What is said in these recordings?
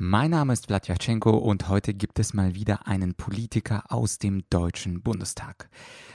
Mein Name ist Vladyachenko und heute gibt es mal wieder einen Politiker aus dem Deutschen Bundestag.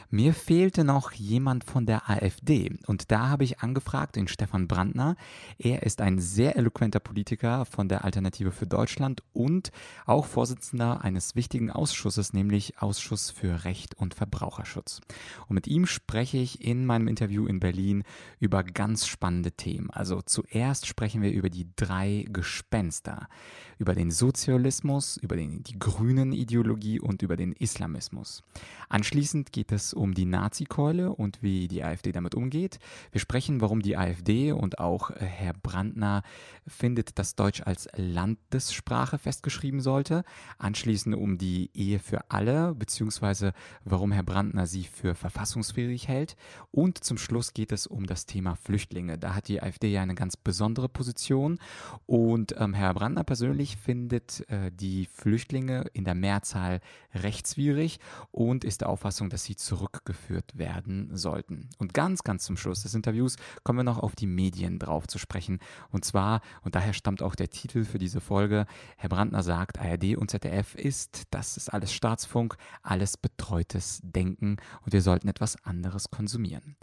Mir fehlte noch jemand von der AfD und da habe ich angefragt den Stefan Brandner. Er ist ein sehr eloquenter Politiker von der Alternative für Deutschland und auch Vorsitzender eines wichtigen Ausschusses, nämlich Ausschuss für Recht und Verbraucherschutz. Und mit ihm spreche ich in meinem Interview in Berlin über ganz spannende Themen. Also zuerst sprechen wir über die drei Gespenster, über den Sozialismus, über den, die grünen Ideologie und über den Islamismus. Anschließend geht es um die Nazi-Keule und wie die AfD damit umgeht. Wir sprechen, warum die AfD und auch äh, Herr Brandner findet, dass Deutsch als Landessprache festgeschrieben sollte. Anschließend um die Ehe für alle, beziehungsweise warum Herr Brandner sie für verfassungsfähig hält. Und zum Schluss geht es um das Thema Flüchtlinge. Da hat die AfD ja eine ganz besondere Position. Und ähm, Herr Brandner persönlich findet äh, die Flüchtlinge in der Mehrzahl rechtswidrig und ist der Auffassung, dass sie zurück zurückgeführt werden sollten. Und ganz, ganz zum Schluss des Interviews kommen wir noch auf die Medien drauf zu sprechen. Und zwar, und daher stammt auch der Titel für diese Folge, Herr Brandner sagt, ARD und ZDF ist, das ist alles Staatsfunk, alles betreutes Denken und wir sollten etwas anderes konsumieren.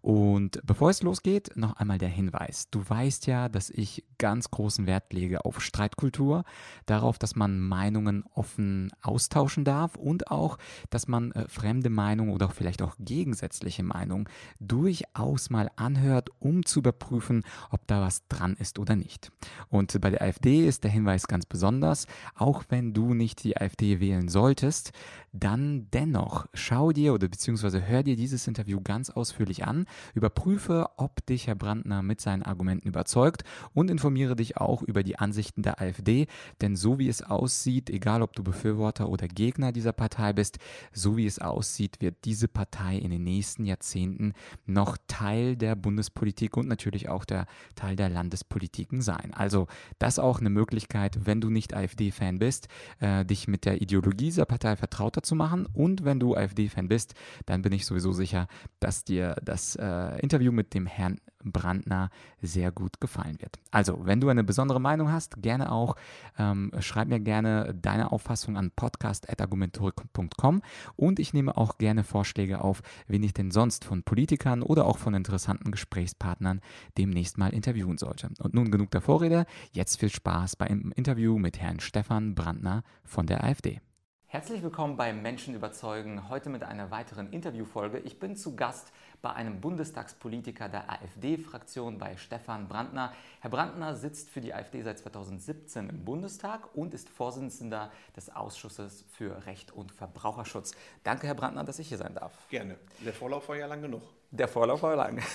Und bevor es losgeht, noch einmal der Hinweis. Du weißt ja, dass ich ganz großen Wert lege auf Streitkultur, darauf, dass man Meinungen offen austauschen darf und auch, dass man äh, fremde Meinungen oder vielleicht auch gegensätzliche Meinungen durchaus mal anhört, um zu überprüfen, ob da was dran ist oder nicht. Und bei der AfD ist der Hinweis ganz besonders, auch wenn du nicht die AfD wählen solltest, dann dennoch schau dir oder beziehungsweise hör dir dieses Interview ganz ausführlich an, überprüfe, ob dich Herr Brandner mit seinen Argumenten überzeugt und informiere dich auch über die Ansichten der AfD, denn so wie es aussieht, egal ob du Befürworter oder Gegner dieser Partei bist, so wie es aussieht, wird diese Partei in den nächsten Jahrzehnten noch Teil der Bundespolitik und natürlich auch der Teil der Landespolitiken sein. Also das auch eine Möglichkeit, wenn du nicht AfD-Fan bist, äh, dich mit der Ideologie dieser Partei vertrauter zu machen. Und wenn du AfD-Fan bist, dann bin ich sowieso sicher, dass dir das äh, Interview mit dem Herrn Brandner sehr gut gefallen wird. Also, wenn du eine besondere Meinung hast, gerne auch, ähm, schreib mir gerne deine Auffassung an podcast.argumentorik.com und ich nehme auch gerne Vorschläge auf, wen ich denn sonst von Politikern oder auch von interessanten Gesprächspartnern demnächst mal interviewen sollte. Und nun genug der Vorrede, jetzt viel Spaß beim Interview mit Herrn Stefan Brandner von der AfD. Herzlich willkommen bei Menschen überzeugen, heute mit einer weiteren Interviewfolge. Ich bin zu Gast bei einem Bundestagspolitiker der AfD-Fraktion, bei Stefan Brandner. Herr Brandner sitzt für die AfD seit 2017 im Bundestag und ist Vorsitzender des Ausschusses für Recht und Verbraucherschutz. Danke, Herr Brandner, dass ich hier sein darf. Gerne. Der Vorlauf war ja lang genug. Der Vorlauf war lang.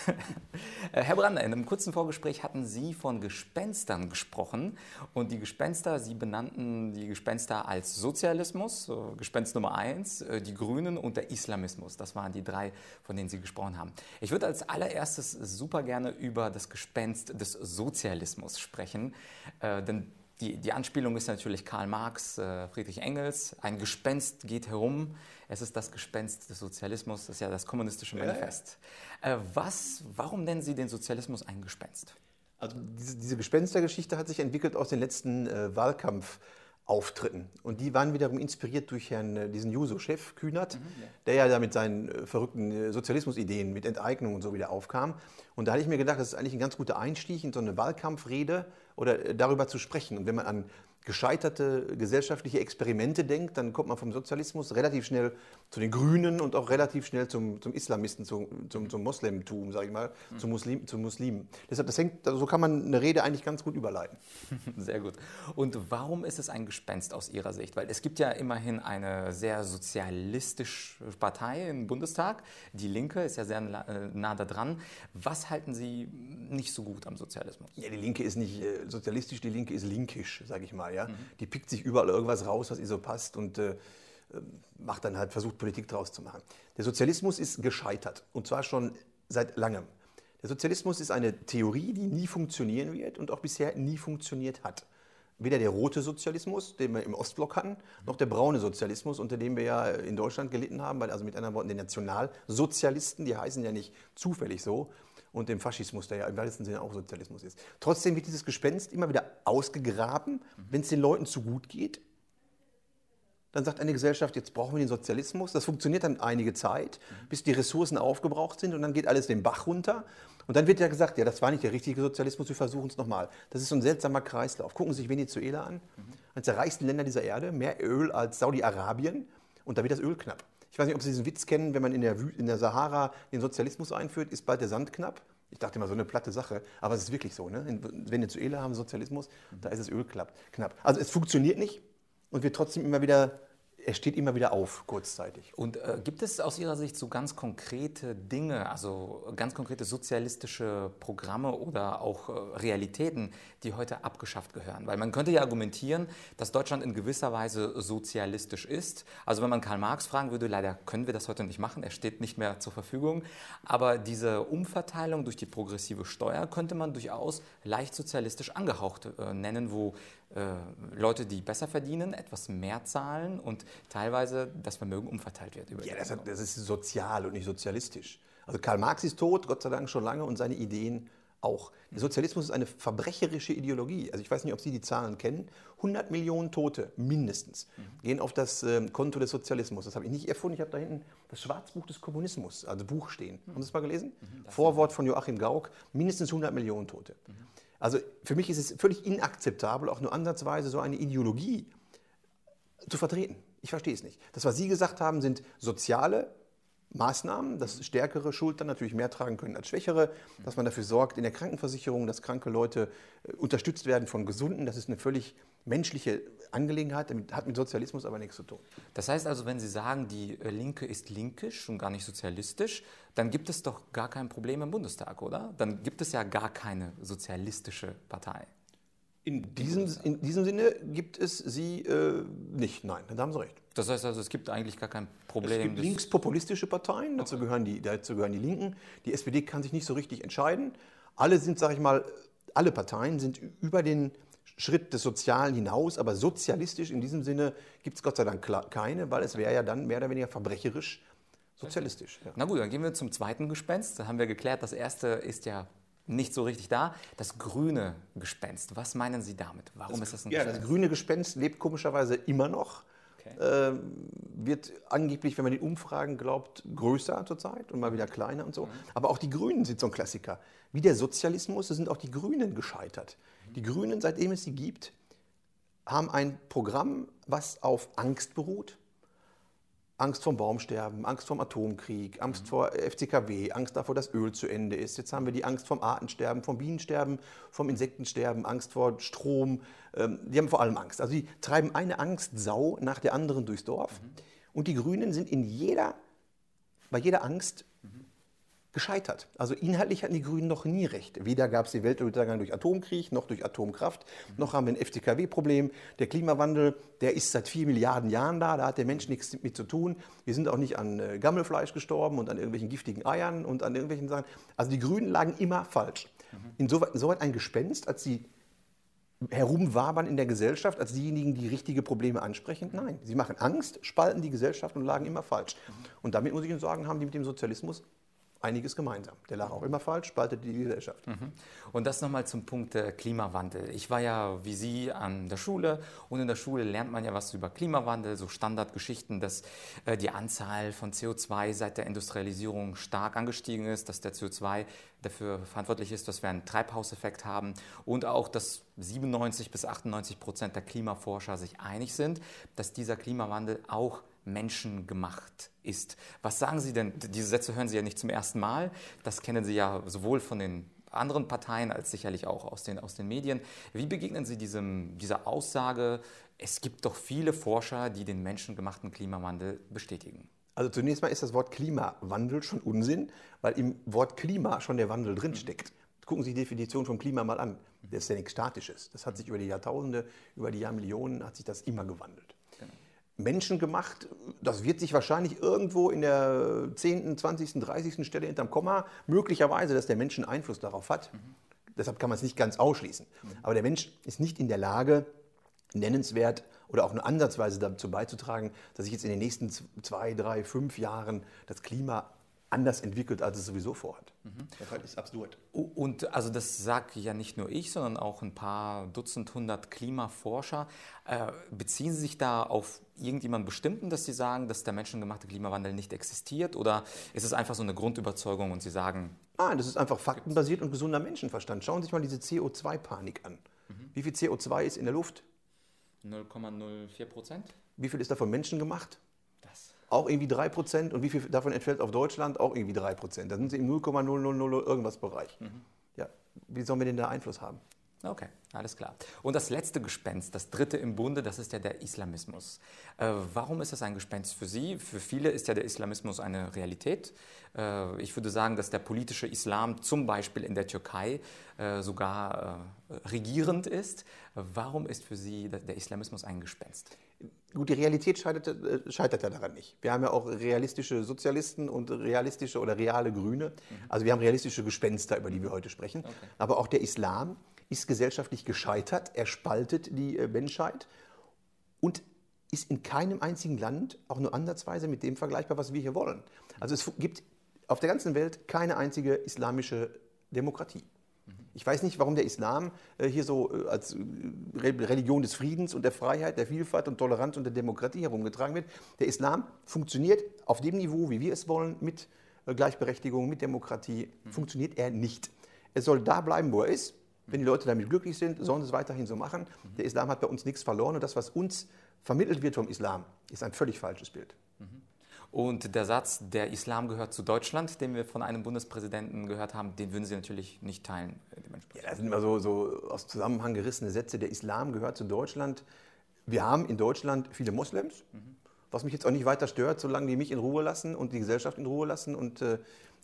Äh, Herr Brandner, in einem kurzen Vorgespräch hatten Sie von Gespenstern gesprochen. Und die Gespenster, Sie benannten die Gespenster als Sozialismus, Gespenst Nummer eins, äh, die Grünen und der Islamismus. Das waren die drei, von denen Sie gesprochen haben. Ich würde als allererstes super gerne über das Gespenst des Sozialismus sprechen. Äh, denn die, die Anspielung ist natürlich Karl Marx, äh, Friedrich Engels. Ein Gespenst geht herum. Es ist das Gespenst des Sozialismus, das ist ja das kommunistische Manifest. Ja, ja. Äh, was, warum nennen Sie den Sozialismus ein Gespenst? Also diese, diese Gespenstergeschichte hat sich entwickelt aus den letzten äh, Wahlkampfauftritten. Und die waren wiederum inspiriert durch Herrn, äh, diesen Juso-Chef Kühnert, mhm, ja. der ja da mit seinen verrückten Sozialismusideen, mit Enteignung und so wieder aufkam. Und da hatte ich mir gedacht, das ist eigentlich ein ganz guter Einstieg in so eine Wahlkampfrede oder darüber zu sprechen. Und wenn man an gescheiterte gesellschaftliche Experimente denkt, dann kommt man vom Sozialismus relativ schnell zu den Grünen und auch relativ schnell zum, zum Islamisten, zum, zum, zum Moslemtum, sage ich mal, mhm. zum, Muslim, zum Muslimen. Deshalb, das hängt, so kann man eine Rede eigentlich ganz gut überleiten. Sehr gut. Und warum ist es ein Gespenst aus Ihrer Sicht? Weil es gibt ja immerhin eine sehr sozialistische Partei im Bundestag. Die Linke ist ja sehr äh, nah da dran. Was halten Sie nicht so gut am Sozialismus? Ja, die Linke ist nicht äh, sozialistisch, die Linke ist linkisch, sage ich mal. Ja? Mhm. Die pickt sich überall irgendwas raus, was ihr so passt und äh, macht dann halt, versucht Politik daraus zu machen. Der Sozialismus ist gescheitert und zwar schon seit langem. Der Sozialismus ist eine Theorie, die nie funktionieren wird und auch bisher nie funktioniert hat. weder der rote Sozialismus, den wir im Ostblock hatten, noch der braune Sozialismus, unter dem wir ja in Deutschland gelitten haben, weil also mit anderen Worten die Nationalsozialisten, die heißen ja nicht zufällig so, und dem Faschismus, der ja im weitesten Sinne auch Sozialismus ist. Trotzdem wird dieses Gespenst immer wieder ausgegraben, wenn es den Leuten zu gut geht. Dann sagt eine Gesellschaft, jetzt brauchen wir den Sozialismus. Das funktioniert dann einige Zeit, bis die Ressourcen aufgebraucht sind und dann geht alles den Bach runter. Und dann wird ja gesagt, ja, das war nicht der richtige Sozialismus, wir versuchen es nochmal. Das ist so ein seltsamer Kreislauf. Gucken Sie sich Venezuela an, eines der reichsten Länder dieser Erde, mehr Öl als Saudi-Arabien und da wird das Öl knapp. Ich weiß nicht, ob Sie diesen Witz kennen, wenn man in der, in der Sahara den Sozialismus einführt, ist bald der Sand knapp. Ich dachte immer, so eine platte Sache, aber es ist wirklich so. Ne? In Venezuela haben Sozialismus, da ist das Öl knapp. Also es funktioniert nicht und wird trotzdem immer wieder er steht immer wieder auf, kurzzeitig. Und äh, gibt es aus Ihrer Sicht so ganz konkrete Dinge, also ganz konkrete sozialistische Programme oder auch äh, Realitäten, die heute abgeschafft gehören? Weil man könnte ja argumentieren, dass Deutschland in gewisser Weise sozialistisch ist. Also wenn man Karl Marx fragen würde, leider können wir das heute nicht machen, er steht nicht mehr zur Verfügung. Aber diese Umverteilung durch die progressive Steuer könnte man durchaus leicht sozialistisch angehaucht äh, nennen, wo Leute, die besser verdienen, etwas mehr zahlen und teilweise das Vermögen umverteilt wird. ja, das, das, ist sozial und nicht sozialistisch. Also Karl Marx ist tot, Gott sei Dank schon lange, und seine Ideen auch. Der Sozialismus ist eine verbrecherische Ideologie. Also ich weiß nicht, ob Sie die Zahlen kennen. 100 Millionen Tote mindestens gehen auf das äh, Konto des Sozialismus. Das habe ich nicht erfunden. Ich habe da hinten das Schwarzbuch des Kommunismus, also Buch stehen. Haben Sie das mal gelesen? Mhm, Vorwort von Joachim Gauck, mindestens 100 Millionen Tote. Also für mich ist es völlig inakzeptabel, auch nur ansatzweise so eine Ideologie zu vertreten. Ich verstehe es nicht. Das, was Sie gesagt haben, sind soziale Maßnahmen, dass stärkere Schultern natürlich mehr tragen können als schwächere, dass man dafür sorgt in der Krankenversicherung, dass kranke Leute äh, unterstützt werden von Gesunden. Das ist eine völlig menschliche Angelegenheit, damit hat mit Sozialismus aber nichts zu tun. Das heißt also, wenn Sie sagen, die äh, Linke ist linkisch und gar nicht sozialistisch, dann gibt es doch gar kein Problem im Bundestag, oder? Dann gibt es ja gar keine sozialistische Partei. In diesem, in diesem Sinne gibt es sie äh, nicht. Nein, da haben Sie recht. Das heißt also, es gibt eigentlich gar kein Problem. Es gibt linkspopulistische Parteien, dazu gehören, die, dazu gehören die Linken. Die SPD kann sich nicht so richtig entscheiden. Alle sind, sage ich mal, alle Parteien sind über den Schritt des Sozialen hinaus, aber sozialistisch in diesem Sinne gibt es Gott sei Dank keine, weil es wäre ja dann mehr oder weniger verbrecherisch sozialistisch. Ja. Na gut, dann gehen wir zum zweiten Gespenst. Da haben wir geklärt, das erste ist ja nicht so richtig da. Das grüne Gespenst, was meinen Sie damit? Warum das, ist das ein Gespenst? Ja, das grüne Gespenst lebt komischerweise immer noch. Okay. Äh, wird angeblich, wenn man den Umfragen glaubt, größer zurzeit und mal wieder kleiner und so. Mhm. Aber auch die Grünen sind so ein Klassiker. Wie der Sozialismus sind auch die Grünen gescheitert. Mhm. Die Grünen, seitdem es sie gibt, haben ein Programm, was auf Angst beruht, Angst vom Baumsterben, Angst vom Atomkrieg, Angst mhm. vor FCKW, Angst davor, dass Öl zu Ende ist. Jetzt haben wir die Angst vom Artensterben, vom Bienensterben, vom Insektensterben, Angst vor Strom. Ähm, die haben vor allem Angst. Also die treiben eine Angstsau nach der anderen durchs Dorf. Mhm. Und die Grünen sind in jeder, bei jeder Angst gescheitert. Also inhaltlich hatten die Grünen noch nie recht. Weder gab es die Weltuntergang durch Atomkrieg, noch durch Atomkraft, noch haben wir ein FTKW-Problem. Der Klimawandel, der ist seit vier Milliarden Jahren da, da hat der Mensch nichts mit zu tun. Wir sind auch nicht an äh, Gammelfleisch gestorben und an irgendwelchen giftigen Eiern und an irgendwelchen Sachen. Also die Grünen lagen immer falsch. Insoweit, insoweit ein Gespenst, als sie herumwabern in der Gesellschaft als diejenigen, die richtige Probleme ansprechen. Nein, sie machen Angst, spalten die Gesellschaft und lagen immer falsch. Und damit muss ich Ihnen sagen, haben die mit dem Sozialismus einiges gemeinsam. Der lag auch immer falsch, spaltet die Gesellschaft. Mhm. Und das nochmal zum Punkt äh, Klimawandel. Ich war ja wie Sie an der Schule und in der Schule lernt man ja was über Klimawandel, so Standardgeschichten, dass äh, die Anzahl von CO2 seit der Industrialisierung stark angestiegen ist, dass der CO2 dafür verantwortlich ist, dass wir einen Treibhauseffekt haben und auch, dass 97 bis 98 Prozent der Klimaforscher sich einig sind, dass dieser Klimawandel auch menschengemacht ist. Was sagen Sie denn? Diese Sätze hören Sie ja nicht zum ersten Mal. Das kennen Sie ja sowohl von den anderen Parteien als sicherlich auch aus den, aus den Medien. Wie begegnen Sie diesem, dieser Aussage, es gibt doch viele Forscher, die den menschengemachten Klimawandel bestätigen? Also zunächst mal ist das Wort Klimawandel schon Unsinn, weil im Wort Klima schon der Wandel drinsteckt. Gucken Sie die Definition vom Klima mal an. Das ist ja nichts Statisches. Das hat sich über die Jahrtausende, über die Jahrmillionen hat sich das immer gewandelt menschengemacht. Das wird sich wahrscheinlich irgendwo in der 10., 20., 30. Stelle hinterm Komma, möglicherweise, dass der Mensch einen Einfluss darauf hat. Mhm. Deshalb kann man es nicht ganz ausschließen. Mhm. Aber der Mensch ist nicht in der Lage, nennenswert oder auch nur ansatzweise dazu beizutragen, dass sich jetzt in den nächsten zwei, drei, fünf Jahren das Klima anders entwickelt, als es sowieso vorhat. Mhm. Das ist absurd. Und also das sagt ja nicht nur ich, sondern auch ein paar Dutzend, hundert Klimaforscher. Äh, beziehen Sie sich da auf irgendjemanden bestimmten, dass Sie sagen, dass der menschengemachte Klimawandel nicht existiert? Oder ist es einfach so eine Grundüberzeugung und Sie sagen... Nein, das ist einfach faktenbasiert und gesunder Menschenverstand. Schauen Sie sich mal diese CO2-Panik an. Mhm. Wie viel CO2 ist in der Luft? 0,04 Prozent. Wie viel ist davon Menschen gemacht? Das. Auch irgendwie 3 Prozent. Und wie viel davon entfällt auf Deutschland? Auch irgendwie 3 Prozent. Da sind sie im 0,000 irgendwas Bereich. Mhm. Ja, wie sollen wir denn da Einfluss haben? Okay, alles klar. Und das letzte Gespenst, das dritte im Bunde, das ist ja der Islamismus. Äh, warum ist das ein Gespenst für Sie? Für viele ist ja der Islamismus eine Realität. Äh, ich würde sagen, dass der politische Islam zum Beispiel in der Türkei äh, sogar äh, regierend ist. Warum ist für Sie der, der Islamismus ein Gespenst? Gut, die Realität scheitert, äh, scheitert, ja daran nicht. Wir haben ja auch realistische Sozialisten und realistische oder reale Grüne. Mhm. Also wir haben realistische Gespenster, über die wir heute sprechen. Okay. Aber auch der Islam ist gesellschaftlich gescheitert, er spaltet die äh, Menschheit und ist in keinem einzigen Land auch nur ansatzweise mit dem vergleichbar, was wir hier wollen. Also es gibt auf der ganzen Welt keine einzige islamische Demokratie. Ich weiß nicht, warum der Islam äh, hier so äh, als Religion des Friedens und der Freiheit, der Vielfalt und Toleranz und der Demokratie herumgetragen wird. Der Islam funktioniert auf dem Niveau, wie wir es wollen, mit Gleichberechtigung, mit Demokratie, funktioniert er nicht. Er soll da bleiben, wo er ist. Wenn die Leute damit glücklich sind, sollen sie es weiterhin so machen. Der Islam hat bei uns nichts verloren und das, was uns vermittelt wird vom Islam, ist ein völlig falsches Bild. Und der Satz, der Islam gehört zu Deutschland, den wir von einem Bundespräsidenten gehört haben, den würden Sie natürlich nicht teilen. Ja, das sind immer so, so aus Zusammenhang gerissene Sätze. Der Islam gehört zu Deutschland. Wir haben in Deutschland viele Moslems, mhm. was mich jetzt auch nicht weiter stört, solange die mich in Ruhe lassen und die Gesellschaft in Ruhe lassen und äh,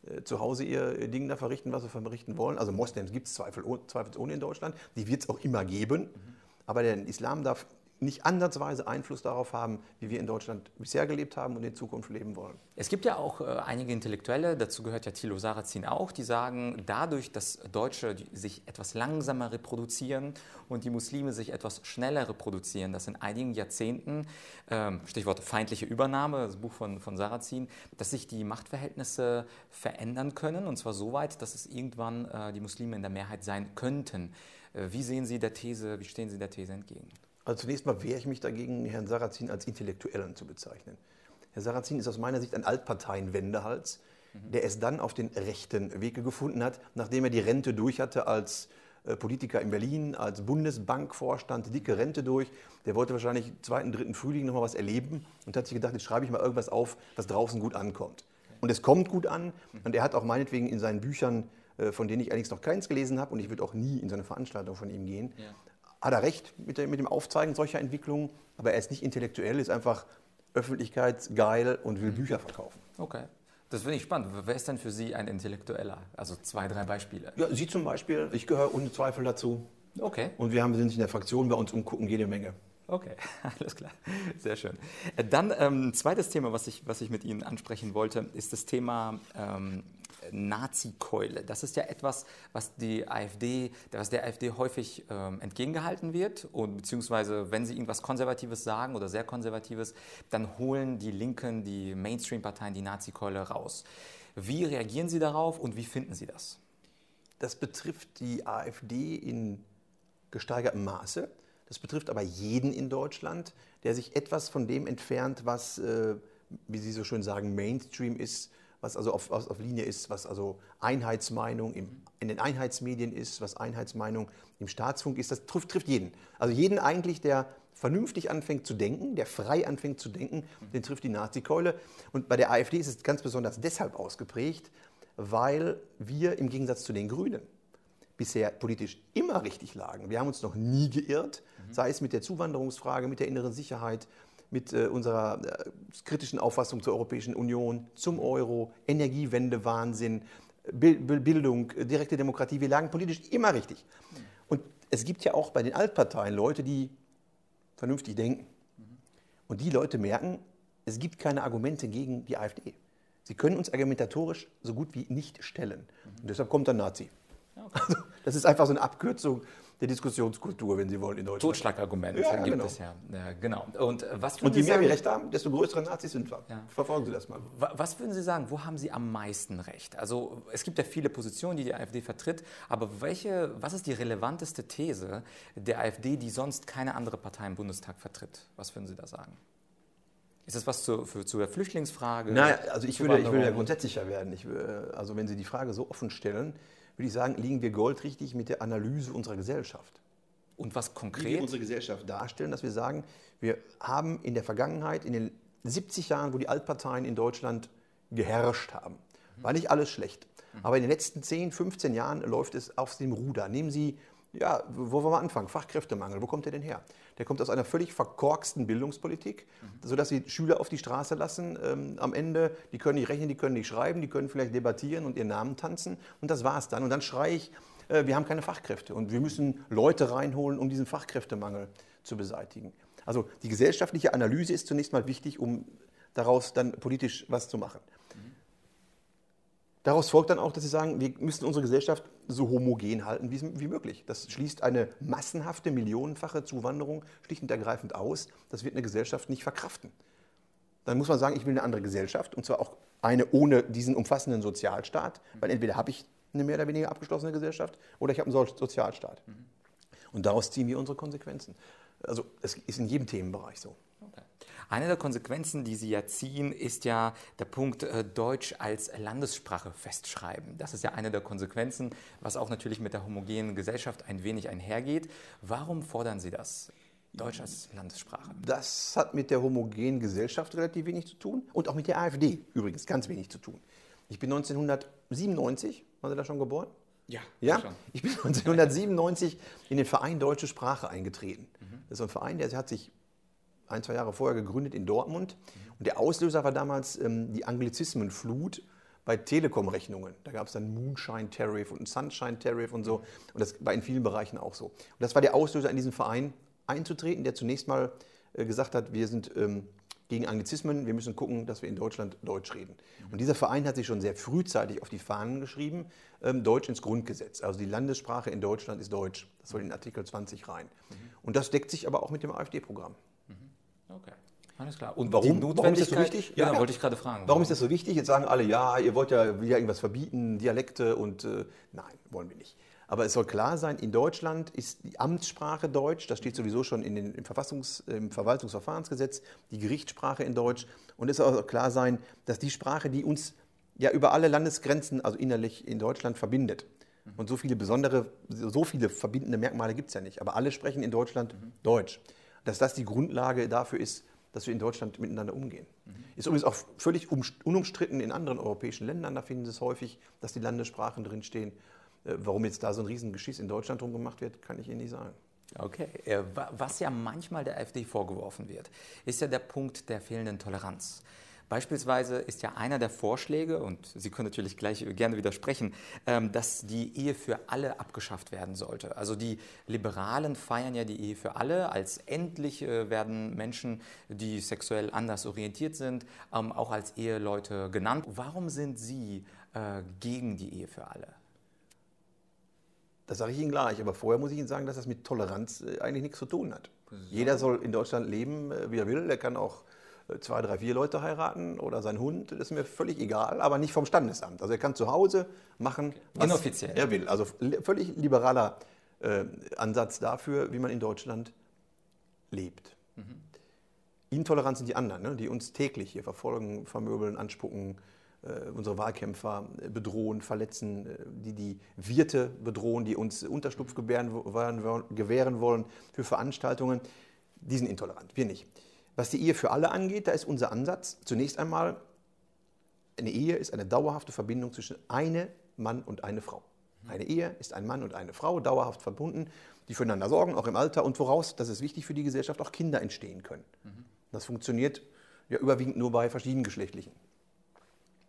äh, zu Hause ihr Ding da verrichten, was sie verrichten wollen. Also Moslems gibt es zweifelsohne in Deutschland, die wird es auch immer geben. Mhm. Aber der Islam darf nicht ansatzweise Einfluss darauf haben, wie wir in Deutschland bisher gelebt haben und in Zukunft leben wollen. Es gibt ja auch äh, einige Intellektuelle, dazu gehört ja Thilo Sarrazin auch, die sagen, dadurch, dass Deutsche sich etwas langsamer reproduzieren und die Muslime sich etwas schneller reproduzieren, dass in einigen Jahrzehnten, äh, Stichwort feindliche Übernahme, das Buch von, von Sarrazin, dass sich die Machtverhältnisse verändern können und zwar so weit, dass es irgendwann äh, die Muslime in der Mehrheit sein könnten. Äh, wie sehen Sie der These, wie stehen Sie der These entgegen? Also zunächst mal wehre ich mich dagegen, Herrn Sarrazin als Intellektuellen zu bezeichnen. Herr Sarrazin ist aus meiner Sicht ein Altparteienwendehals, mhm. der es dann auf den rechten Weg gefunden hat, nachdem er die Rente durch hatte als äh, Politiker in Berlin, als Bundesbankvorstand, dicke Rente durch. Der wollte wahrscheinlich zweiten, dritten Frühling noch mal was erleben und hat sich gedacht, jetzt schreibe ich mal irgendwas auf, was draußen gut ankommt. Und es kommt gut an mhm. und er hat auch meinetwegen in seinen Büchern, äh, von denen ich allerdings noch keins gelesen habe und ich würde auch nie in seine Veranstaltung von ihm gehen, hat er recht mit, mit dem Aufzeigen solcher Entwicklungen, aber er ist nicht intellektuell, ist einfach öffentlichkeitsgeil und will mhm. Bücher verkaufen. Okay. Das finde ich spannend. Wer ist denn für Sie ein Intellektueller? Also zwei, drei Beispiele. Ja, Sie zum Beispiel. Ich gehöre ohne Zweifel dazu. Okay. Und wir haben, sind in der Fraktion bei uns umgucken jede Menge. Okay, alles klar. Sehr schön. Dann ein ähm, zweites Thema, was ich, was ich mit Ihnen ansprechen wollte, ist das Thema ähm, Nazi-Keule. Das ist ja etwas, was die AfD, was der AfD häufig ähm, entgegengehalten wird. Und beziehungsweise, wenn sie irgendwas Konservatives sagen oder sehr Konservatives, dann holen die Linken, die Mainstream-Parteien die Nazi-Keule raus. Wie reagieren Sie darauf und wie finden Sie das? Das betrifft die AfD in gesteigertem Maße. Das betrifft aber jeden in Deutschland, der sich etwas von dem entfernt, was, äh, wie Sie so schön sagen, Mainstream ist, was also auf, auf, Linie ist, was also Einheitsmeinung im, in den Einheitsmedien ist, was Einheitsmeinung im Staatsfunk ist. Das trifft, trifft jeden. Also jeden eigentlich, der vernünftig anfängt zu denken, der frei anfängt zu denken, den trifft die Nazi-Keule. Und bei der AfD ist es ganz besonders deshalb ausgeprägt, weil wir im Gegensatz zu den Grünen bisher politisch immer richtig lagen. Wir haben uns noch nie geirrt, sei es mit der Zuwanderungsfrage, mit der inneren Sicherheit, mit äh, unserer äh, kritischen Auffassung zur Europäischen Union, zum Euro, Energiewende, Wahnsinn, Bildung, direkte Demokratie. Wir lagen politisch immer richtig. Und es gibt ja auch bei den Altparteien Leute, die vernünftig denken. Und die Leute merken, es gibt keine Argumente gegen die AfD. Sie können uns argumentatorisch so gut wie nicht stellen. Und deshalb kommt der Nazi. Also, das ist einfach so eine Abkürzung der Diskussionskultur, wenn Sie wollen, in Deutschland. Totschlagargument ja, gibt genau. es ja. ja. Genau. Und, äh, was Und je mehr wir Recht haben, desto größere Nazis sind wir. Ja. Verfolgen Sie das mal. Was würden Sie sagen, wo haben Sie am meisten Recht? Also es gibt ja viele Positionen, die die AfD vertritt, aber welche, was ist die relevanteste These der AfD, die sonst keine andere Partei im Bundestag vertritt? Was würden Sie da sagen? Ist das was zu, für, zu der Flüchtlingsfrage? Nein, also ich würde, ich würde ja grundsätzlicher werden. Ich, also wenn Sie die Frage so offen stellen, würde ich sagen, liegen wir goldrichtig mit der Analyse unserer Gesellschaft. Und was konkret? Wie wir unsere Gesellschaft darstellen, dass wir sagen, wir haben in der Vergangenheit, in den 70 Jahren, wo die Altparteien in Deutschland geherrscht haben, war nicht alles schlecht. Aber in den letzten 10, 15 Jahren läuft es auf dem Ruder. Nehmen Sie ja, wo wollen wir anfangen? Fachkräftemangel. Wo kommt der denn her? Der kommt aus einer völlig verkorksten Bildungspolitik, mhm. sodass sie Schüler auf die Straße lassen. Ähm, am Ende, die können nicht rechnen, die können nicht schreiben, die können vielleicht debattieren und ihren Namen tanzen. Und das war es dann. Und dann schreie ich, äh, wir haben keine Fachkräfte und wir müssen Leute reinholen, um diesen Fachkräftemangel zu beseitigen. Also die gesellschaftliche Analyse ist zunächst mal wichtig, um daraus dann politisch was zu machen. Daraus folgt dann auch, dass Sie sagen, wir müssen unsere Gesellschaft so homogen halten wie, möglich. Das schließt eine massenhafte, millionenfache Zuwanderung schlicht und ergreifend aus. Das wird eine Gesellschaft nicht verkraften. Dann muss man sagen, ich will eine andere Gesellschaft und zwar auch eine ohne diesen umfassenden Sozialstaat, weil entweder habe ich eine mehr oder weniger abgeschlossene Gesellschaft oder ich habe einen Sozialstaat. Und daraus ziehen wir unsere Konsequenzen. Also es ist in jedem Themenbereich so. Eine der Konsequenzen, die Sie ja ziehen, ist ja der Punkt äh, Deutsch als Landessprache festschreiben. Das ist ja eine der Konsequenzen, was auch natürlich mit der homogenen Gesellschaft ein wenig einhergeht. Warum fordern Sie das? Deutsch als Landessprache. Das hat mit der homogenen Gesellschaft relativ wenig zu tun und auch mit der AfD übrigens ganz wenig zu tun. Ich bin 1997, waren Sie da schon geboren? Ja, ja? Schon. ich bin 1997 in den Verein Deutsche Sprache eingetreten. Mhm. Das ist ein Verein, der hat sich ein, zwei Jahre vorher gegründet in Dortmund. Und der Auslöser war damals ähm, die Anglizismenflut bei Telekom-Rechnungen. Da gab es dann Moonshine-Tariff und Sunshine-Tariff und so. Und das war in vielen Bereichen auch so. Und das war der Auslöser, in diesen Verein einzutreten, der zunächst mal äh, gesagt hat, wir sind ähm, gegen Anglizismen, wir müssen gucken, dass wir in Deutschland Deutsch reden. Und dieser Verein hat sich schon sehr frühzeitig auf die Fahnen geschrieben, ähm, Deutsch ins Grundgesetz. Also die Landessprache in Deutschland ist Deutsch. Das soll in Artikel 20 rein. Mhm. Und das deckt sich aber auch mit dem AfD-Programm. Okay. Alles klar. Und warum, warum ist das so wichtig? Ja, ja, wollte ich gerade fragen. Warum ist das so wichtig? Jetzt sagen alle, ja, ihr wollt ja, ja irgendwas verbieten, Dialekte und äh, nein, wollen wir nicht. Aber es soll klar sein, in Deutschland ist die Amtssprache Deutsch, das steht sowieso schon in den, im, Verfassungs-, im Verwaltungsverfahrensgesetz, die Gerichtssprache in Deutsch. Und es soll auch klar sein, dass die Sprache, die uns ja über alle Landesgrenzen, also innerlich in Deutschland, verbindet. Und so viele besondere, so viele verbindende Merkmale gibt es ja nicht. Aber alle sprechen in Deutschland mhm. Deutsch dass das die Grundlage dafür ist, dass wir in Deutschland miteinander umgehen. Mhm. Ist übrigens auch völlig unumstritten in anderen europäischen Ländern, da finden Sie es häufig, dass die Landessprachen drinstehen. Äh, warum jetzt da so ein Riesengeschiss in Deutschland drum gemacht wird, kann ich Ihnen nicht sagen. Okay, äh, was ja manchmal der AfD vorgeworfen wird, ist ja der Punkt der fehlenden Toleranz. Beispielsweise ist ja einer der Vorschläge, und Sie können natürlich gleich gerne widersprechen, ähm, dass die Ehe für alle abgeschafft werden sollte. Also die Liberalen feiern ja die Ehe für alle. Als endlich äh, werden Menschen, die sexuell anders orientiert sind, ähm, auch als Eheleute genannt. Warum sind Sie äh, gegen die Ehe für alle? Das sage ich Ihnen gleich, aber vorher muss ich Ihnen sagen, dass das mit Toleranz äh, eigentlich nichts zu tun hat. Jeder soll in Deutschland leben, wie er will. Der kann auch zwei, drei, vier Leute heiraten oder sein Hund, das ist mir völlig egal, aber nicht vom Standesamt. Also er kann zu Hause machen, was Inoffiziell. er will. Also völlig liberaler äh, Ansatz dafür, wie man in Deutschland lebt. Mhm. Intoleranz sind die anderen, ne, die uns täglich hier verfolgen, vermöbeln, anspucken, äh, unsere Wahlkämpfer äh, bedrohen, verletzen, äh, die die Wirte bedrohen, die uns Unterschlupf gewähren, gewähren wollen für Veranstaltungen. Die sind intolerant, wir nicht. Was die Ehe für alle angeht, da ist unser Ansatz zunächst einmal, eine Ehe ist eine dauerhafte Verbindung zwischen einem Mann und einer Frau. Eine Ehe ist ein Mann und eine Frau, dauerhaft verbunden, die füreinander sorgen, auch im Alter und woraus, das ist wichtig für die Gesellschaft, auch Kinder entstehen können. Mhm. Das funktioniert ja überwiegend nur bei verschiedengeschlechtlichen.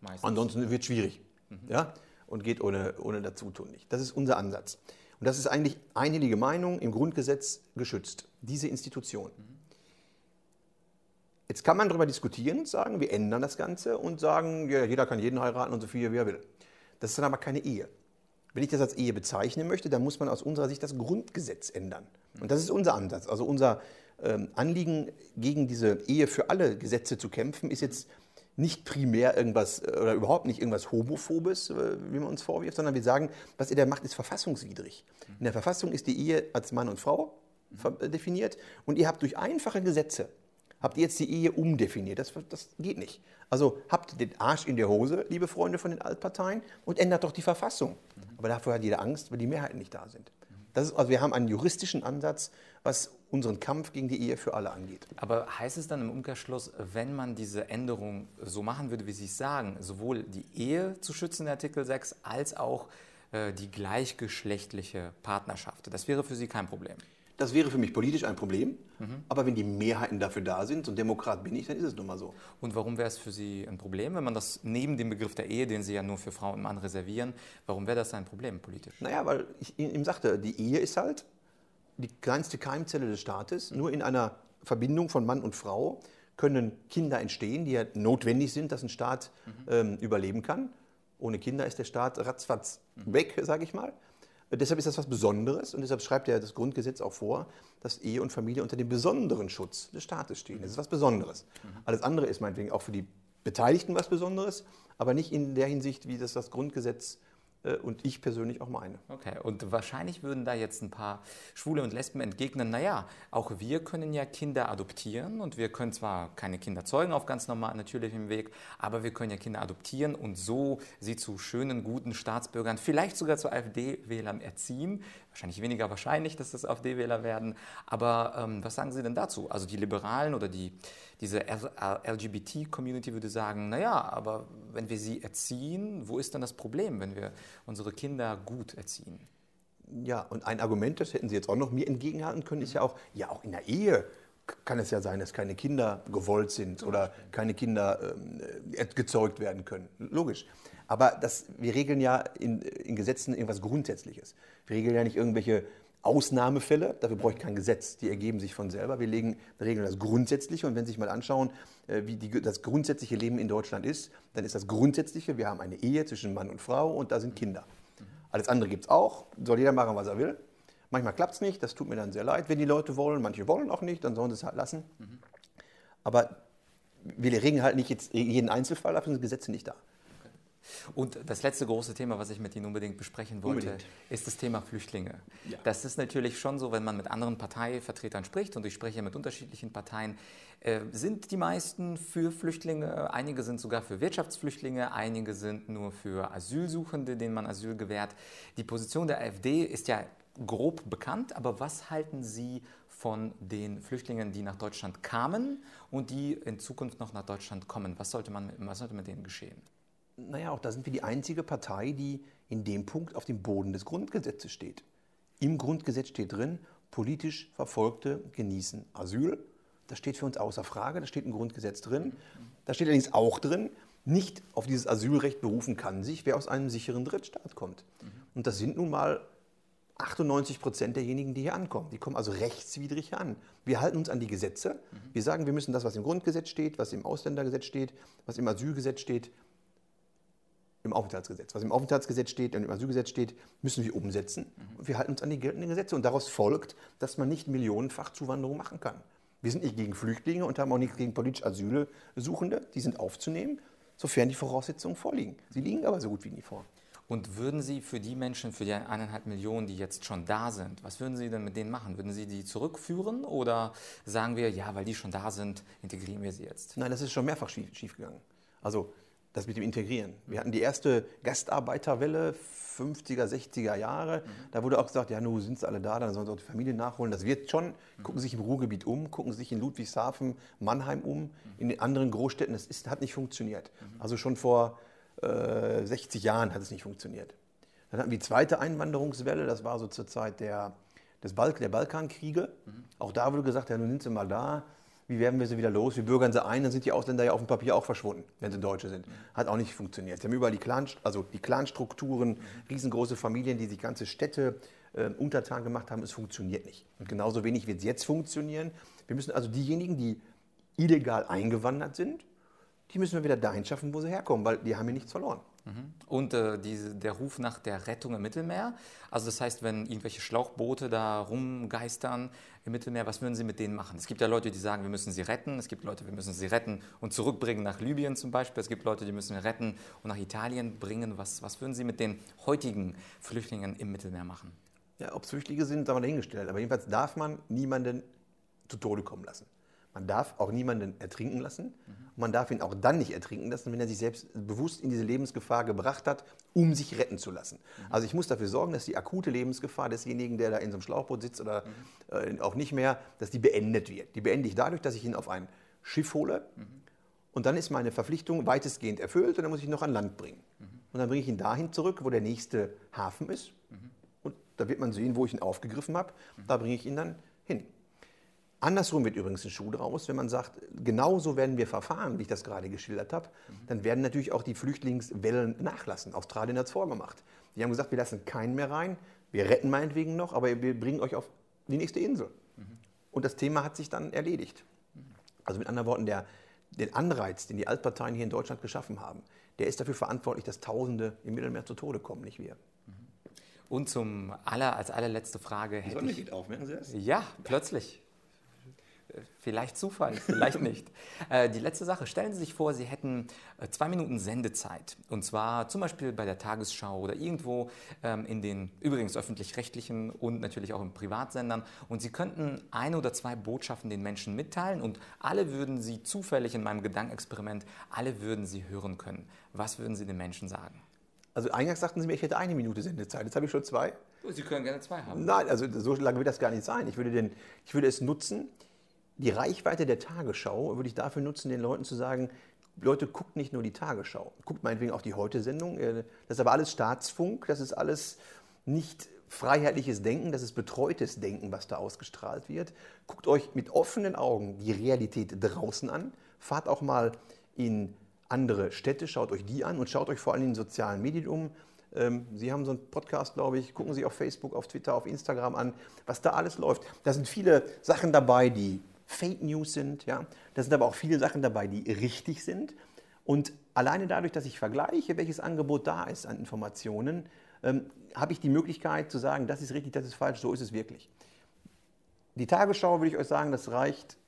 Meistens. Ansonsten wird es schwierig mhm. ja? und geht ohne, ohne Dazutun nicht. Das ist unser Ansatz. Und das ist eigentlich einhellige Meinung im Grundgesetz geschützt, diese Institution. Mhm. Jetzt kann man darüber diskutieren und sagen, wir ändern das Ganze und sagen, ja, jeder kann jeden heiraten und so viel wie er will. Das ist dann aber keine Ehe. Wenn ich das als Ehe bezeichnen möchte, dann muss man aus unserer Sicht das Grundgesetz ändern. Und das ist unser Ansatz. Also unser ähm, Anliegen, gegen diese Ehe für alle Gesetze zu kämpfen, ist jetzt nicht primär irgendwas äh, oder überhaupt nicht irgendwas Homophobes, äh, wie man uns vorwirft, sondern wir sagen, was ihr da macht, ist verfassungswidrig. In der Verfassung ist die Ehe als Mann und Frau definiert und ihr habt durch einfache Gesetze, habt ihr jetzt die Ehe umdefiniert. Das, das geht nicht. Also habt den Arsch in der Hose, liebe Freunde von den Altparteien, und ändert doch die Verfassung. Aber dafür hat jeder Angst, weil die Mehrheiten nicht da sind. Ist, also wir haben einen juristischen Ansatz, was unseren Kampf gegen die Ehe für alle angeht. Aber heißt es dann im Umkehrschluss, wenn man diese Änderung so machen würde, wie Sie es sagen, sowohl die Ehe zu schützen, Artikel 6, als auch äh, die gleichgeschlechtliche Partnerschaft? Das wäre für Sie kein Problem. Das wäre für mich politisch ein Problem, mhm. aber wenn die Mehrheiten dafür da sind, so ein Demokrat bin ich, dann ist es nun mal so. Und warum wäre es für Sie ein Problem, wenn man das neben dem Begriff der Ehe, den Sie ja nur für Frau und Mann reservieren, warum wäre das ein Problem politisch? Naja, weil ich ihm sagte, die Ehe ist halt die kleinste Keimzelle des Staates. Nur in einer Verbindung von Mann und Frau können Kinder entstehen, die ja notwendig sind, dass ein Staat mhm. ähm, überleben kann. Ohne Kinder ist der Staat ratzfatz mhm. weg, sage ich mal. Deshalb ist das was Besonderes und deshalb schreibt ja das Grundgesetz auch vor, dass Ehe und Familie unter dem besonderen Schutz des Staates stehen. Das ist was Besonderes. Alles andere ist meinetwegen auch für die Beteiligten was Besonderes, aber nicht in der Hinsicht, wie das das Grundgesetz äh, und ich persönlich auch meine. Okay, und wahrscheinlich würden da jetzt ein paar Schwule und Lesben entgegnen, naja, auch wir können ja Kinder adoptieren und wir können zwar keine Kinder zeugen auf ganz normal natürlichem Weg, aber wir können ja Kinder adoptieren und so sie zu schönen, guten Staatsbürgern, vielleicht sogar zu AfD-Wählern erziehen. Wahrscheinlich weniger wahrscheinlich, dass das AfD-Wähler werden, aber ähm, was sagen Sie denn dazu? Also die Liberalen oder die, diese LGBT-Community würde sagen, naja, aber wenn wir sie erziehen, wo ist dann das Problem, wenn wir unsere Kinder gut erziehen? Ja, und ein Argument, das hätten Sie jetzt auch noch mir entgegenhalten können, ist ja auch, ja, auch in der Ehe kann es ja sein, dass keine Kinder gewollt sind oder keine Kinder äh, gezeugt werden können. Logisch. Aber das, wir regeln ja in, in Gesetzen irgendwas Grundsätzliches. Wir regeln ja nicht irgendwelche Ausnahmefälle, dafür brauche ich kein Gesetz, die ergeben sich von selber. Wir, legen, wir regeln das Grundsätzliche und wenn Sie sich mal anschauen, äh, wie die, das grundsätzliche Leben in Deutschland ist, dann ist das Grundsätzliche, wir haben eine Ehe zwischen Mann und Frau und da sind Kinder. Alles andere gibt es auch, soll jeder machen, was er will. Manchmal klappt es nicht, das tut mir dann sehr leid, wenn die Leute wollen. Manche wollen auch nicht, dann sollen sie es halt lassen. Aber wir regeln halt nicht jetzt jeden Einzelfall, dafür sind Gesetze nicht da. Und das letzte große Thema, was ich mit Ihnen unbedingt besprechen wollte, unbedingt. ist das Thema Flüchtlinge. Ja. Das ist natürlich schon so, wenn man mit anderen Parteivertretern spricht, und ich spreche mit unterschiedlichen Parteien, äh, sind die meisten für Flüchtlinge, einige sind sogar für Wirtschaftsflüchtlinge, einige sind nur für Asylsuchende, denen man Asyl gewährt. Die Position der AfD ist ja grob bekannt, aber was halten Sie von den Flüchtlingen, die nach Deutschland kamen und die in Zukunft noch nach Deutschland kommen? Was sollte, man, was sollte mit denen geschehen? Naja, auch da sind wir die einzige Partei, die in dem Punkt auf dem Boden des Grundgesetzes steht. Im Grundgesetz steht drin, politisch Verfolgte genießen Asyl. Das steht für uns außer Frage, das steht im Grundgesetz drin. Da steht allerdings auch drin, nicht auf dieses Asylrecht berufen kann sich, wer aus einem sicheren Drittstaat kommt. Und das sind nun mal 98 Prozent derjenigen, die hier ankommen. Die kommen also rechtswidrig hier an. Wir halten uns an die Gesetze. Wir sagen, wir müssen das, was im Grundgesetz steht, was im Ausländergesetz steht, was im Asylgesetz steht, im Aufenthaltsgesetz. Was im Aufenthaltsgesetz steht und im Asylgesetz steht, müssen wir umsetzen. Und wir halten uns an die geltenden Gesetze. Und daraus folgt, dass man nicht millionenfach Zuwanderung machen kann. Wir sind nicht gegen Flüchtlinge und haben auch nichts gegen politisch Asylsuchende. Die sind aufzunehmen, sofern die Voraussetzungen vorliegen. Sie liegen aber so gut wie nie vor. Und würden Sie für die Menschen, für die eineinhalb Millionen, die jetzt schon da sind, was würden Sie denn mit denen machen? Würden Sie die zurückführen oder sagen wir, ja, weil die schon da sind, integrieren wir sie jetzt? Nein, das ist schon mehrfach schief, schief gegangen. Also das mit dem Integrieren. Wir hatten die erste Gastarbeiterwelle, 50er, 60er Jahre. Mhm. Da wurde auch gesagt, ja, nun sind sie alle da, dann sollen sie auch die Familie nachholen. Das wird schon. Gucken Sie sich im Ruhrgebiet um, gucken Sie sich in Ludwigshafen, Mannheim um, mhm. in den anderen Großstädten. Das ist, hat nicht funktioniert. Mhm. Also schon vor äh, 60 Jahren hat es nicht funktioniert. Dann hatten wir die zweite Einwanderungswelle, das war so zur Zeit der, des Balk der Balkankriege. Mhm. Auch da wurde gesagt, ja, nun sind sie mal da, wie werden wir sie wieder los? Wir bürgern sie ein, dann sind die Ausländer ja auf dem Papier auch verschwunden, wenn sie Deutsche sind. Hat auch nicht funktioniert. Sie haben überall die, Clan, also die Clanstrukturen, riesengroße Familien, die sich ganze Städte äh, untertan gemacht haben. Es funktioniert nicht. Und genauso wenig wird es jetzt funktionieren. Wir müssen also diejenigen, die illegal eingewandert sind, die müssen wir wieder dahin schaffen, wo sie herkommen, weil die haben hier nichts verloren. Und äh, diese, der Ruf nach der Rettung im Mittelmeer. Also das heißt, wenn irgendwelche Schlauchboote da rumgeistern im Mittelmeer, was würden Sie mit denen machen? Es gibt ja Leute, die sagen, wir müssen sie retten. Es gibt Leute, wir müssen sie retten und zurückbringen nach Libyen zum Beispiel. Es gibt Leute, die müssen wir retten und nach Italien bringen. Was, was würden Sie mit den heutigen Flüchtlingen im Mittelmeer machen? Ja, ob es Flüchtlinge sind, haben wir dahingestellt. Aber jedenfalls darf man niemanden zu Tode kommen lassen. Man darf auch niemanden ertrinken lassen. Mhm. Man darf ihn auch dann nicht ertrinken lassen, wenn er sich selbst bewusst in diese Lebensgefahr gebracht hat, um sich retten zu lassen. Mhm. Also ich muss dafür sorgen, dass die akute Lebensgefahr desjenigen, der da in so einem Schlauchboot sitzt oder mhm. äh, auch nicht mehr, dass die beendet wird. Die beende ich dadurch, dass ich ihn auf ein Schiff hole. Und dann ist meine Verpflichtung weitestgehend erfüllt und dann muss ich ihn noch an Land bringen. Und dann bringe ich ihn dahin zurück, wo der nächste Hafen ist. Und da wird man sehen, wo ich ihn aufgegriffen habe. Da bringe ich ihn dann hin. Andersrum wird übrigens ein Schuh draus, wenn man sagt, genauso werden wir verfahren, wie ich das gerade geschildert habe, dann werden natürlich auch die Flüchtlingswellen nachlassen. Australien hat es vorgemacht. Die haben gesagt, wir lassen keinen mehr rein, wir retten meinetwegen noch, aber wir bringen euch auf die nächste Insel. Und das Thema hat sich dann erledigt. Also mit anderen Worten, der, den Anreiz, den die Altparteien hier in Deutschland geschaffen haben, der ist dafür verantwortlich, dass Tausende im Mittelmeer zu Tode kommen, nicht wir. Und zum aller, als allerletzte Frage hätte Die Sonne ich, geht auf, merken Sie das? Ja, plötzlich. Vielleicht Zufall, vielleicht nicht. Äh, die letzte Sache, stellen Sie sich vor, Sie hätten äh, zwei Minuten Sendezeit. Und zwar zum Beispiel bei der Tagesschau oder irgendwo ähm, in den übrigens öffentlich-rechtlichen und natürlich auch in Privatsendern. Und Sie könnten eine oder zwei Botschaften den Menschen mitteilen und alle würden Sie zufällig in meinem Gedankenexperiment, alle würden Sie hören können. Was würden Sie den Menschen sagen? Also eingangs sagten Sie mir, ich hätte eine Minute Sendezeit. Jetzt habe ich schon zwei. Sie können gerne zwei haben. Nein, also so lange wird das gar nicht sein. Ich würde, den, ich würde es nutzen, die Reichweite der Tagesschau würde ich dafür nutzen, den Leuten zu sagen, Leute, guckt nicht nur die Tagesschau, guckt meinetwegen auch die Heute-Sendung. Äh, das ist aber alles Staatsfunk, das ist alles nicht freiheitliches Denken, das ist betreutes Denken, was da ausgestrahlt wird. Guckt euch mit offenen Augen die Realität draußen an, fahrt auch mal in andere Städte, schaut euch die an und schaut euch vor allem in den sozialen Medien um. Ähm, Sie haben so einen Podcast, glaube ich, gucken Sie auf Facebook, auf Twitter, auf Instagram an, was da alles läuft. Da sind viele Sachen dabei, die Fake News sind. Ja? Da sind aber auch viele Sachen dabei, die richtig sind. Und alleine dadurch, dass ich vergleiche, welches Angebot da ist an Informationen, ähm, habe ich die Möglichkeit zu sagen, das ist richtig, das ist falsch, so ist es wirklich. Die Tagesschau würde ich euch sagen, das reicht,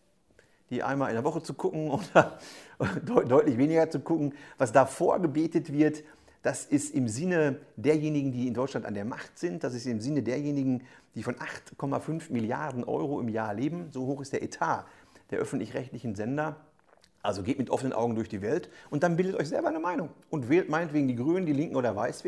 die einmal in der Woche zu gucken oder deutlich weniger zu gucken. Was da vorgebetet wird, das ist im Sinne derjenigen, die in Deutschland an der Macht sind. Das ist im Sinne derjenigen, die von 8,5 Milliarden Euro im Jahr leben. So hoch ist der Etat der öffentlich-rechtlichen Sender. Also geht mit offenen Augen durch die Welt und dann bildet euch selber eine Meinung und wählt meinetwegen die Grünen, die Linken oder weiß.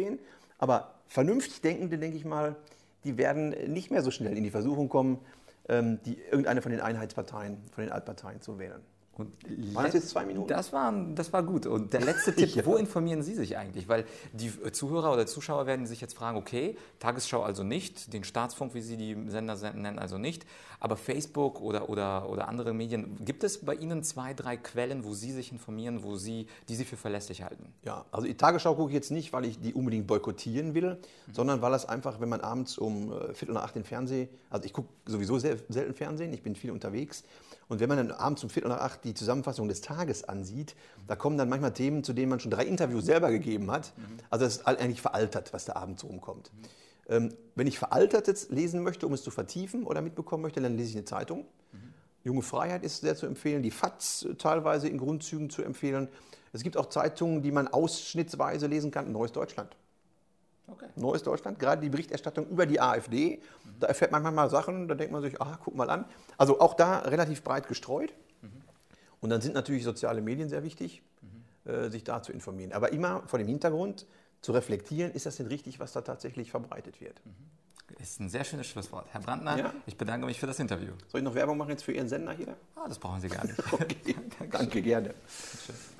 Aber vernünftig Denkende, denke ich mal, die werden nicht mehr so schnell in die Versuchung kommen, ähm, die, irgendeine von den Einheitsparteien, von den Altparteien zu wählen. Und Waren das jetzt zwei Minuten? Das war, das war gut. Und der letzte Tipp, ja. wo informieren Sie sich eigentlich? Weil die Zuhörer oder Zuschauer werden sich jetzt fragen, okay, Tagesschau also nicht, den Staatsfunk, wie Sie die Sender nennen, also nicht, aber Facebook oder, oder, oder andere Medien, gibt es bei Ihnen zwei, drei Quellen, wo Sie sich informieren, wo Sie, die Sie für verlässlich halten? Ja, also die Tagesschau gucke ich jetzt nicht, weil ich die unbedingt boykottieren will, mhm. sondern weil das einfach, wenn man abends um äh, Viertel nach acht den Fernsehen, also ich gucke sowieso sehr, selten Fernsehen, ich bin viel unterwegs, und wenn man dann abends um Viertel nach acht die Zusammenfassung des Tages ansieht, da kommen dann manchmal Themen, zu denen man schon drei Interviews selber gegeben hat. Mhm. Also das ist eigentlich veraltet, was da abends rumkommt. Mhm. Ähm, wenn ich Veraltertes lesen möchte, um es zu vertiefen oder mitbekommen möchte, dann lese ich eine Zeitung. Mhm. Junge Freiheit ist sehr zu empfehlen, die FATS teilweise in Grundzügen zu empfehlen. Es gibt auch Zeitungen, die man ausschnittsweise lesen kann. Neues Deutschland. Okay. Neues Deutschland, gerade die Berichterstattung über die AfD, mhm. da erfährt man manchmal Sachen, da denkt man sich, ah, guck mal an. Also auch da relativ breit gestreut. Und dann sind natürlich soziale Medien sehr wichtig, mhm. äh, sich da zu informieren. Aber immer vor dem Hintergrund zu reflektieren, ist das denn richtig, was da tatsächlich verbreitet wird. Mhm. Ist ein sehr schönes Schlusswort. Herr Brandner, ja? ich bedanke mich für das Interview. Soll ich noch Werbung machen jetzt für Ihren Sender hier? Ah, das brauchen Sie gar nicht. okay. Danke, gerne. Tschüss.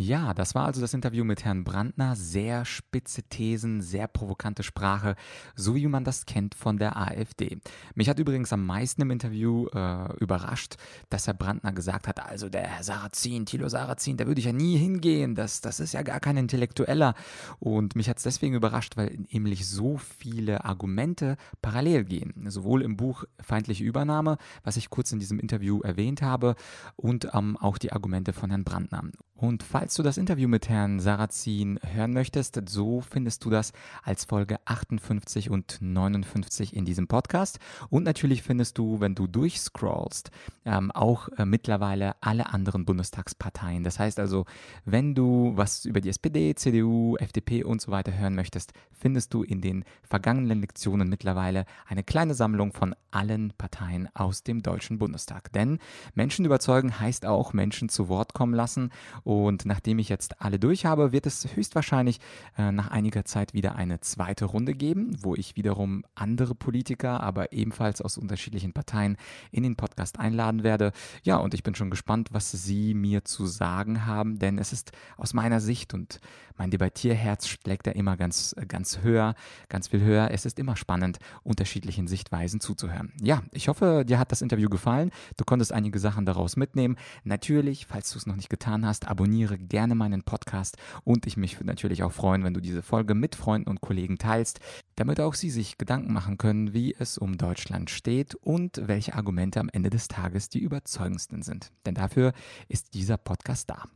Ja, das war also das Interview mit Herrn Brandner. Sehr spitze Thesen, sehr provokante Sprache, so wie man das kennt von der AfD. Mich hat übrigens am meisten im Interview äh, überrascht, dass Herr Brandner gesagt hat, also der Herr Sarrazin, Thilo Sarrazin, da würde ich ja nie hingehen, das, das ist ja gar kein Intellektueller. Und mich hat es deswegen überrascht, weil nämlich so viele Argumente parallel gehen. Sowohl im Buch Feindliche Übernahme, was ich kurz in diesem Interview erwähnt habe, und ähm, auch die Argumente von Herrn Brandner. Und falls du das Interview mit Herrn Sarrazin hören möchtest, so findest du das als Folge 58 und 59 in diesem Podcast. Und natürlich findest du, wenn du durchscrollst, ähm, auch äh, mittlerweile alle anderen Bundestagsparteien. Das heißt also, wenn du was über die SPD, CDU, FDP und so weiter hören möchtest, findest du in den vergangenen Lektionen mittlerweile eine kleine Sammlung von allen Parteien aus dem Deutschen Bundestag. Denn Menschen überzeugen heißt auch Menschen zu Wort kommen lassen und nachdem ich jetzt alle durch habe, wird es höchstwahrscheinlich äh, nach einiger Zeit wieder eine zweite Runde geben, wo ich wiederum andere Politiker, aber ebenfalls aus unterschiedlichen Parteien in den Podcast einladen werde. Ja, und ich bin schon gespannt, was Sie mir zu sagen haben, denn es ist aus meiner Sicht und mein Debattierherz schlägt da immer ganz, ganz höher, ganz viel höher. Es ist immer spannend, unterschiedlichen Sichtweisen zuzuhören. Ja, ich hoffe, dir hat das Interview gefallen. Du konntest einige Sachen daraus mitnehmen. Natürlich, falls du es noch nicht getan hast, abonniere gerne meinen Podcast und ich mich würde natürlich auch freuen, wenn du diese Folge mit Freunden und Kollegen teilst, damit auch sie sich Gedanken machen können, wie es um Deutschland steht und welche Argumente am Ende des Tages die überzeugendsten sind. Denn dafür ist dieser Podcast da.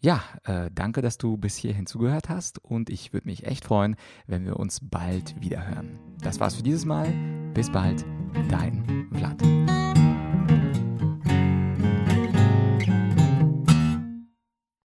Ja, äh, danke, dass du bis hierhin zugehört hast und ich würde mich echt freuen, wenn wir uns bald wieder hören. Das war's für dieses Mal. Bis bald, dein Vlad.